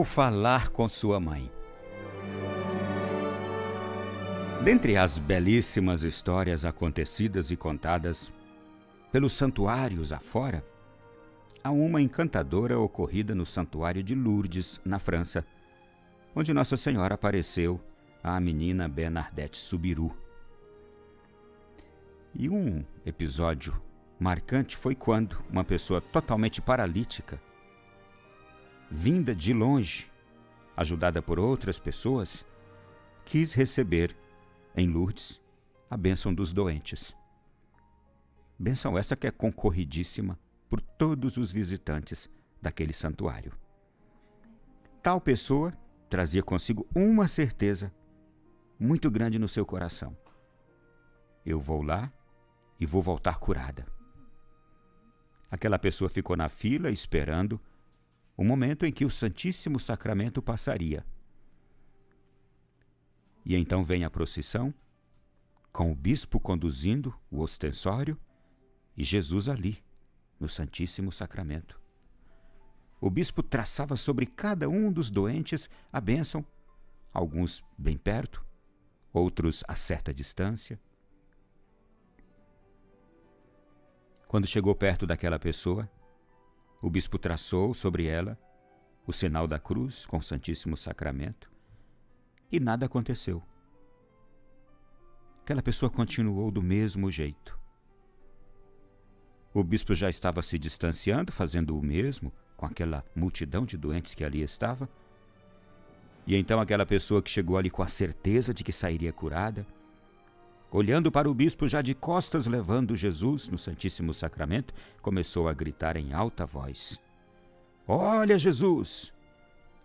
Vou falar com sua mãe. Dentre as belíssimas histórias acontecidas e contadas pelos santuários afora, há uma encantadora ocorrida no santuário de Lourdes, na França, onde Nossa Senhora apareceu à menina Bernadette Subiru. E um episódio marcante foi quando uma pessoa totalmente paralítica vinda de longe, ajudada por outras pessoas, quis receber em Lourdes a bênção dos doentes. Bênção essa que é concorridíssima por todos os visitantes daquele santuário. Tal pessoa trazia consigo uma certeza muito grande no seu coração. Eu vou lá e vou voltar curada. Aquela pessoa ficou na fila esperando o momento em que o Santíssimo Sacramento passaria. E então vem a procissão, com o bispo conduzindo o ostensório e Jesus ali, no Santíssimo Sacramento. O bispo traçava sobre cada um dos doentes a bênção, alguns bem perto, outros a certa distância. Quando chegou perto daquela pessoa, o bispo traçou sobre ela o sinal da cruz com o Santíssimo Sacramento e nada aconteceu. Aquela pessoa continuou do mesmo jeito. O bispo já estava se distanciando, fazendo o mesmo com aquela multidão de doentes que ali estava. E então aquela pessoa que chegou ali com a certeza de que sairia curada, olhando para o bispo já de costas levando Jesus no Santíssimo Sacramento, começou a gritar em alta voz: Olha, Jesus!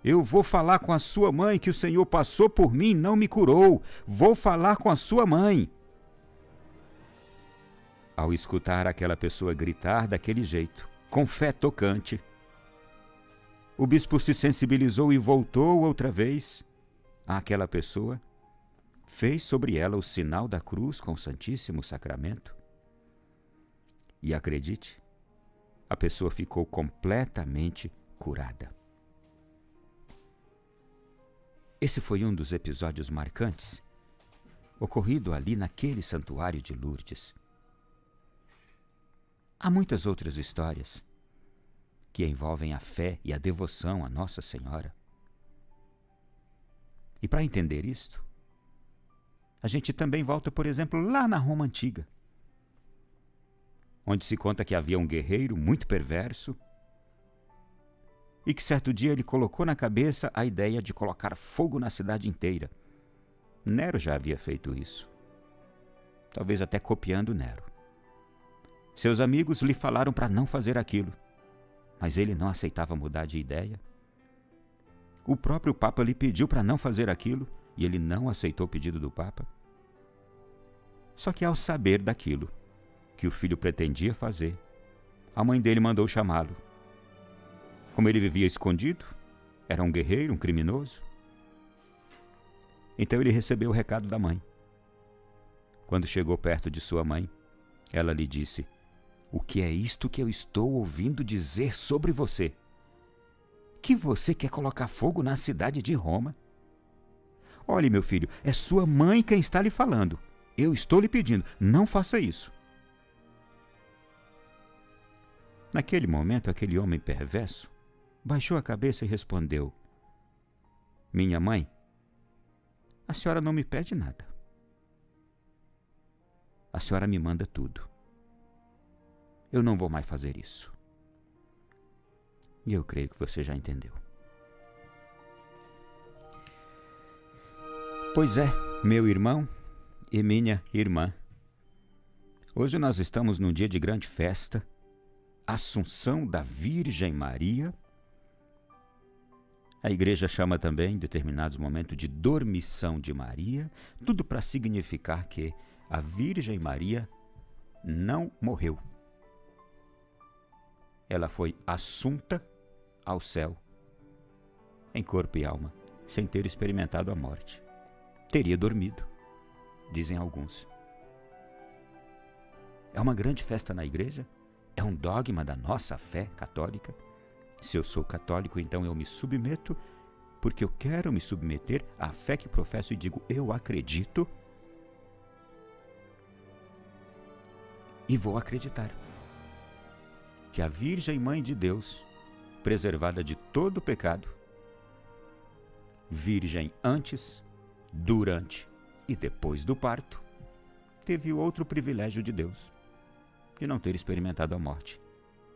Eu vou falar com a sua mãe que o Senhor passou por mim e não me curou. Vou falar com a sua mãe. Ao escutar aquela pessoa gritar daquele jeito, com fé tocante, o bispo se sensibilizou e voltou outra vez àquela pessoa fez sobre ela o sinal da cruz com o Santíssimo Sacramento. E acredite, a pessoa ficou completamente curada. Esse foi um dos episódios marcantes ocorrido ali naquele santuário de Lourdes. Há muitas outras histórias que envolvem a fé e a devoção a Nossa Senhora. E para entender isto, a gente também volta, por exemplo, lá na Roma Antiga, onde se conta que havia um guerreiro muito perverso e que certo dia ele colocou na cabeça a ideia de colocar fogo na cidade inteira. Nero já havia feito isso, talvez até copiando Nero. Seus amigos lhe falaram para não fazer aquilo, mas ele não aceitava mudar de ideia. O próprio Papa lhe pediu para não fazer aquilo e ele não aceitou o pedido do Papa. Só que ao saber daquilo que o filho pretendia fazer, a mãe dele mandou chamá-lo. Como ele vivia escondido, era um guerreiro, um criminoso. Então ele recebeu o recado da mãe. Quando chegou perto de sua mãe, ela lhe disse: O que é isto que eu estou ouvindo dizer sobre você? Que você quer colocar fogo na cidade de Roma? Olhe, meu filho, é sua mãe quem está lhe falando. Eu estou lhe pedindo, não faça isso. Naquele momento, aquele homem perverso baixou a cabeça e respondeu: Minha mãe, a senhora não me pede nada. A senhora me manda tudo. Eu não vou mais fazer isso. E eu creio que você já entendeu. Pois é, meu irmão e minha irmã. Hoje nós estamos num dia de grande festa, Assunção da Virgem Maria. A igreja chama também, em determinados momentos, de dormição de Maria, tudo para significar que a Virgem Maria não morreu. Ela foi assunta ao céu, em corpo e alma, sem ter experimentado a morte teria dormido, dizem alguns. É uma grande festa na igreja? É um dogma da nossa fé católica? Se eu sou católico, então eu me submeto porque eu quero me submeter à fé que professo e digo: eu acredito e vou acreditar que a Virgem Mãe de Deus, preservada de todo pecado, virgem antes, durante e depois do parto, teve outro privilégio de Deus, de não ter experimentado a morte,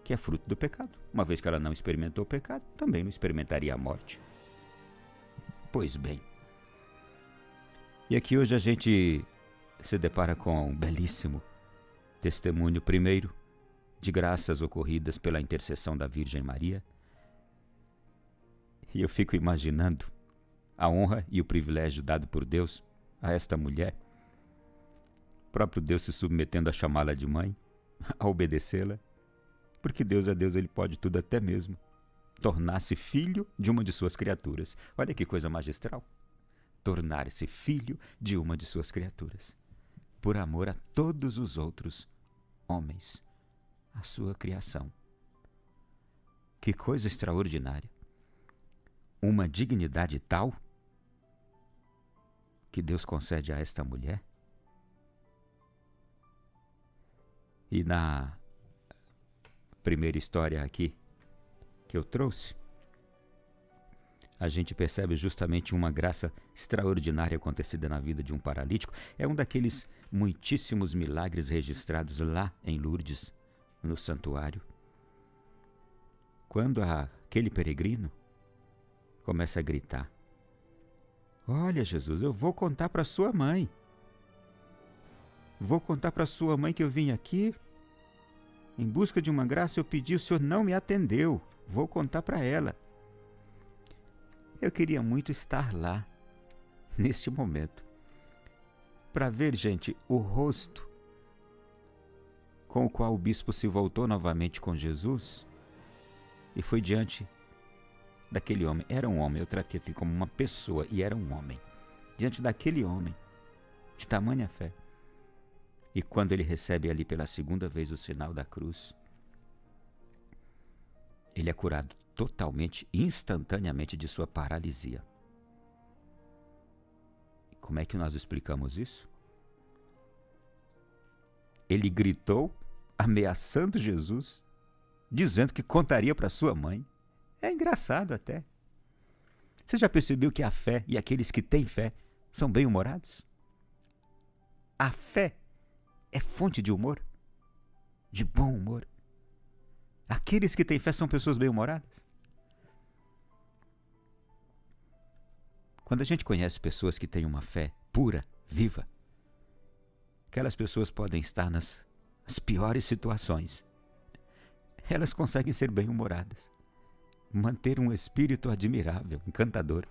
que é fruto do pecado. Uma vez que ela não experimentou o pecado, também não experimentaria a morte. Pois bem. E aqui hoje a gente se depara com um belíssimo testemunho, primeiro, de graças ocorridas pela intercessão da Virgem Maria. E eu fico imaginando a honra e o privilégio dado por Deus a esta mulher, o próprio Deus se submetendo a chamá-la de mãe, a obedecê-la, porque Deus é Deus, ele pode tudo até mesmo tornar-se filho de uma de suas criaturas. Olha que coisa magistral. Tornar-se filho de uma de suas criaturas, por amor a todos os outros homens, a sua criação. Que coisa extraordinária! Uma dignidade tal que Deus concede a esta mulher. E na primeira história aqui que eu trouxe, a gente percebe justamente uma graça extraordinária acontecida na vida de um paralítico. É um daqueles muitíssimos milagres registrados lá em Lourdes, no santuário. Quando aquele peregrino começa a gritar: Olha, Jesus, eu vou contar para sua mãe. Vou contar para sua mãe que eu vim aqui em busca de uma graça, eu pedi, o senhor não me atendeu. Vou contar para ela. Eu queria muito estar lá, neste momento, para ver, gente, o rosto com o qual o bispo se voltou novamente com Jesus e foi diante daquele homem. Era um homem, eu tratei aqui como uma pessoa e era um homem. Diante daquele homem, de tamanha fé. E quando ele recebe ali pela segunda vez o sinal da cruz, ele é curado totalmente, instantaneamente de sua paralisia. Como é que nós explicamos isso? Ele gritou, ameaçando Jesus, dizendo que contaria para sua mãe. É engraçado até. Você já percebeu que a fé e aqueles que têm fé são bem-humorados? A fé é fonte de humor, de bom humor. Aqueles que têm fé são pessoas bem-humoradas. Quando a gente conhece pessoas que têm uma fé pura, viva, aquelas pessoas podem estar nas, piores situações. Elas conseguem ser bem-humoradas, manter um espírito admirável, encantador.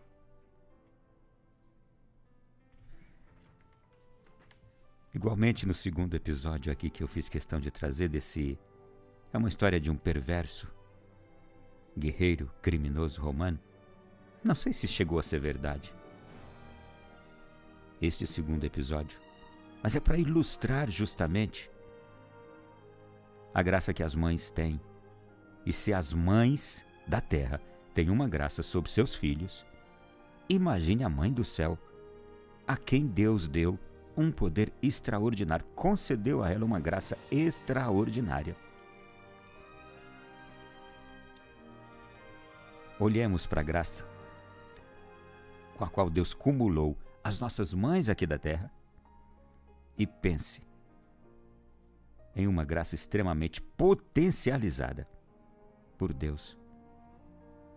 Igualmente no segundo episódio aqui que eu fiz questão de trazer desse é uma história de um perverso, guerreiro, criminoso romano. Não sei se chegou a ser verdade. Este segundo episódio. Mas é para ilustrar justamente a graça que as mães têm. E se as mães da terra têm uma graça sobre seus filhos, imagine a mãe do céu, a quem Deus deu um poder extraordinário, concedeu a ela uma graça extraordinária. Olhemos para a graça com a qual Deus cumulou as nossas mães aqui da terra e pense em uma graça extremamente potencializada por Deus.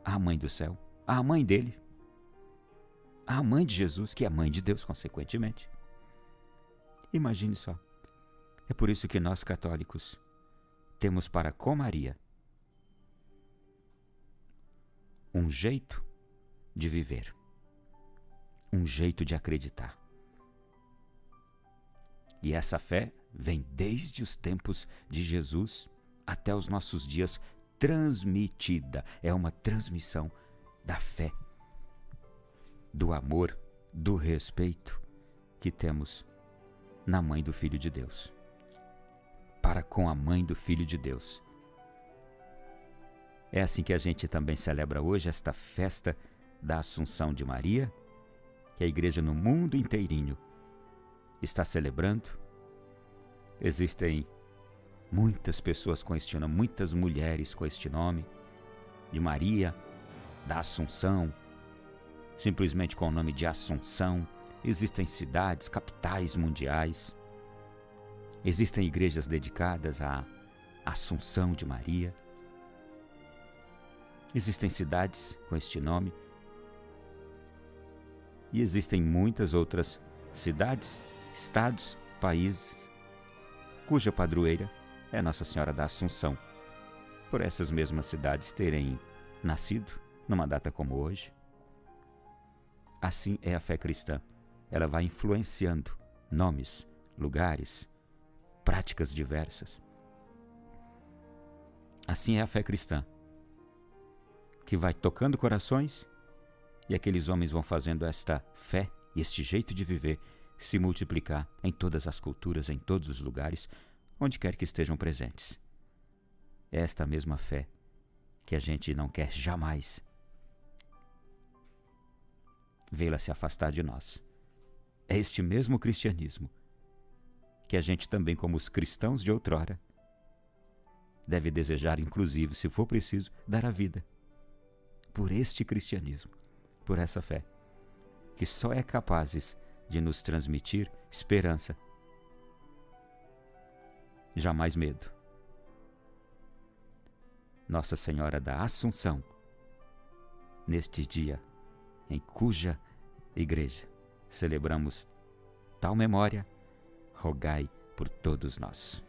A mãe do céu, a mãe dele, a mãe de Jesus, que é a mãe de Deus, consequentemente. Imagine só. É por isso que nós católicos temos para com Maria um jeito de viver, um jeito de acreditar. E essa fé vem desde os tempos de Jesus até os nossos dias transmitida. É uma transmissão da fé, do amor, do respeito que temos na mãe do Filho de Deus. Para com a mãe do Filho de Deus é assim que a gente também celebra hoje esta festa da Assunção de Maria, que a igreja no mundo inteirinho está celebrando. Existem muitas pessoas com este nome, muitas mulheres com este nome, de Maria, da Assunção, simplesmente com o nome de Assunção. Existem cidades, capitais mundiais. Existem igrejas dedicadas à Assunção de Maria. Existem cidades com este nome. E existem muitas outras cidades, estados, países, cuja padroeira é Nossa Senhora da Assunção. Por essas mesmas cidades terem nascido numa data como hoje. Assim é a fé cristã. Ela vai influenciando nomes, lugares, práticas diversas. Assim é a fé cristã, que vai tocando corações e aqueles homens vão fazendo esta fé e este jeito de viver se multiplicar em todas as culturas, em todos os lugares, onde quer que estejam presentes. É esta mesma fé que a gente não quer jamais vê-la se afastar de nós. É este mesmo cristianismo que a gente também, como os cristãos de outrora, deve desejar, inclusive, se for preciso, dar a vida por este cristianismo, por essa fé, que só é capaz de nos transmitir esperança, jamais medo. Nossa Senhora da Assunção, neste dia em cuja igreja celebramos tal memória, rogai por todos nós.